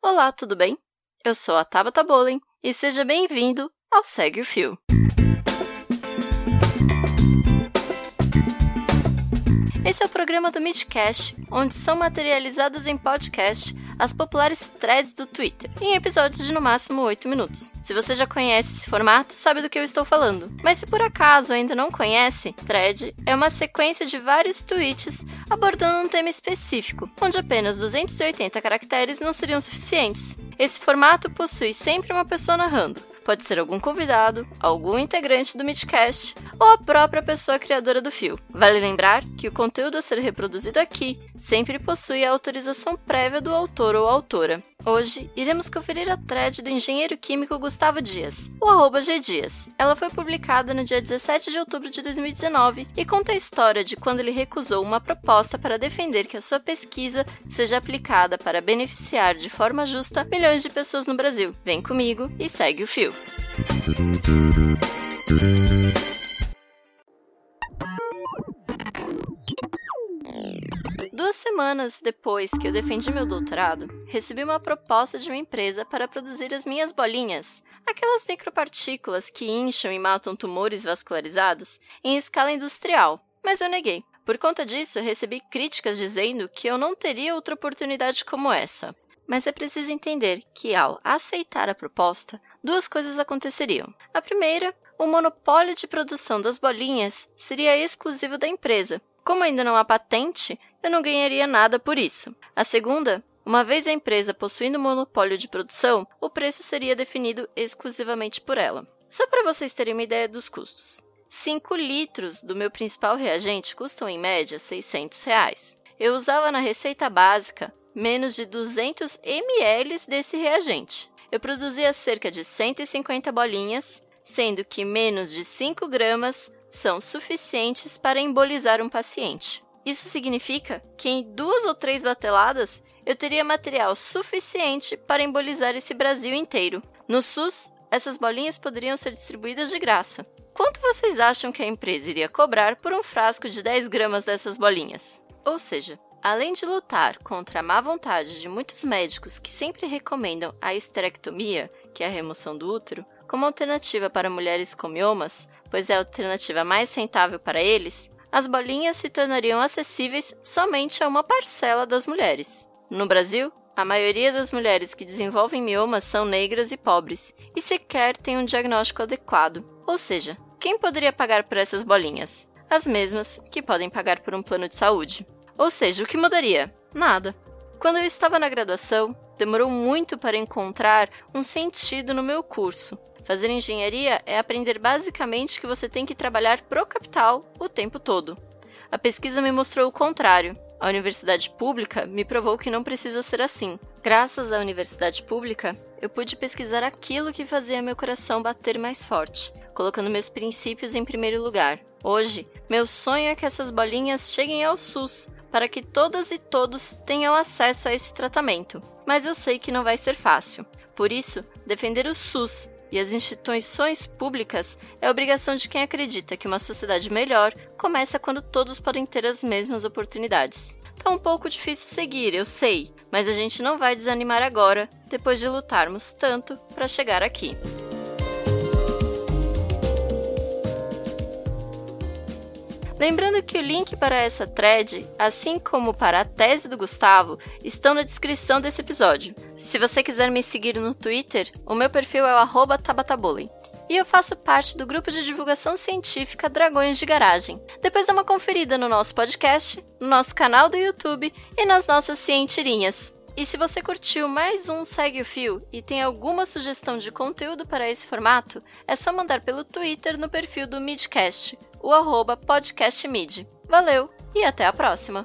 Olá, tudo bem? Eu sou a Tabata Bowling e seja bem-vindo ao Segue o Fio. Esse é o programa do Midcast, onde são materializadas em podcast as populares threads do Twitter, em episódios de no máximo 8 minutos. Se você já conhece esse formato, sabe do que eu estou falando. Mas se por acaso ainda não conhece, thread é uma sequência de vários tweets abordando um tema específico, onde apenas 280 caracteres não seriam suficientes. Esse formato possui sempre uma pessoa narrando, pode ser algum convidado, algum integrante do Midcast ou a própria pessoa criadora do fio. Vale lembrar que o conteúdo a ser reproduzido aqui sempre possui a autorização prévia do autor ou autora. Hoje, iremos conferir a thread do engenheiro químico Gustavo Dias, o arroba Gdias. Ela foi publicada no dia 17 de outubro de 2019 e conta a história de quando ele recusou uma proposta para defender que a sua pesquisa seja aplicada para beneficiar de forma justa milhões de pessoas no Brasil. Vem comigo e segue o fio. Duas semanas depois que eu defendi meu doutorado, recebi uma proposta de uma empresa para produzir as minhas bolinhas, aquelas micropartículas que incham e matam tumores vascularizados, em escala industrial, mas eu neguei. Por conta disso, recebi críticas dizendo que eu não teria outra oportunidade como essa. Mas é preciso entender que, ao aceitar a proposta, duas coisas aconteceriam. A primeira, o monopólio de produção das bolinhas seria exclusivo da empresa. Como ainda não há patente, eu não ganharia nada por isso. A segunda, uma vez a empresa possuindo monopólio de produção, o preço seria definido exclusivamente por ela. Só para vocês terem uma ideia dos custos. 5 litros do meu principal reagente custam em média 600 reais. Eu usava na receita básica menos de 200 ml desse reagente. Eu produzia cerca de 150 bolinhas, sendo que menos de 5 gramas são suficientes para embolizar um paciente. Isso significa que em duas ou três bateladas eu teria material suficiente para embolizar esse Brasil inteiro. No SUS, essas bolinhas poderiam ser distribuídas de graça. Quanto vocês acham que a empresa iria cobrar por um frasco de 10 gramas dessas bolinhas? Ou seja, além de lutar contra a má vontade de muitos médicos que sempre recomendam a esterectomia, que é a remoção do útero, como alternativa para mulheres com miomas, pois é a alternativa mais rentável para eles, as bolinhas se tornariam acessíveis somente a uma parcela das mulheres. No Brasil, a maioria das mulheres que desenvolvem miomas são negras e pobres e sequer têm um diagnóstico adequado. Ou seja, quem poderia pagar por essas bolinhas? As mesmas que podem pagar por um plano de saúde. Ou seja, o que mudaria? Nada. Quando eu estava na graduação, demorou muito para encontrar um sentido no meu curso, Fazer engenharia é aprender basicamente que você tem que trabalhar pro capital o tempo todo. A pesquisa me mostrou o contrário. A universidade pública me provou que não precisa ser assim. Graças à universidade pública, eu pude pesquisar aquilo que fazia meu coração bater mais forte, colocando meus princípios em primeiro lugar. Hoje, meu sonho é que essas bolinhas cheguem ao SUS, para que todas e todos tenham acesso a esse tratamento. Mas eu sei que não vai ser fácil. Por isso, defender o SUS e as instituições públicas é obrigação de quem acredita que uma sociedade melhor começa quando todos podem ter as mesmas oportunidades. Tá um pouco difícil seguir, eu sei, mas a gente não vai desanimar agora, depois de lutarmos tanto para chegar aqui. Lembrando que o link para essa thread, assim como para a tese do Gustavo, estão na descrição desse episódio. Se você quiser me seguir no Twitter, o meu perfil é o @tabatabullying. E eu faço parte do grupo de divulgação científica Dragões de Garagem. Depois dá uma conferida no nosso podcast, no nosso canal do YouTube e nas nossas cientirinhas. E se você curtiu mais um Segue o Fio e tem alguma sugestão de conteúdo para esse formato, é só mandar pelo Twitter no perfil do Midcast o arroba podcastmid. Valeu e até a próxima!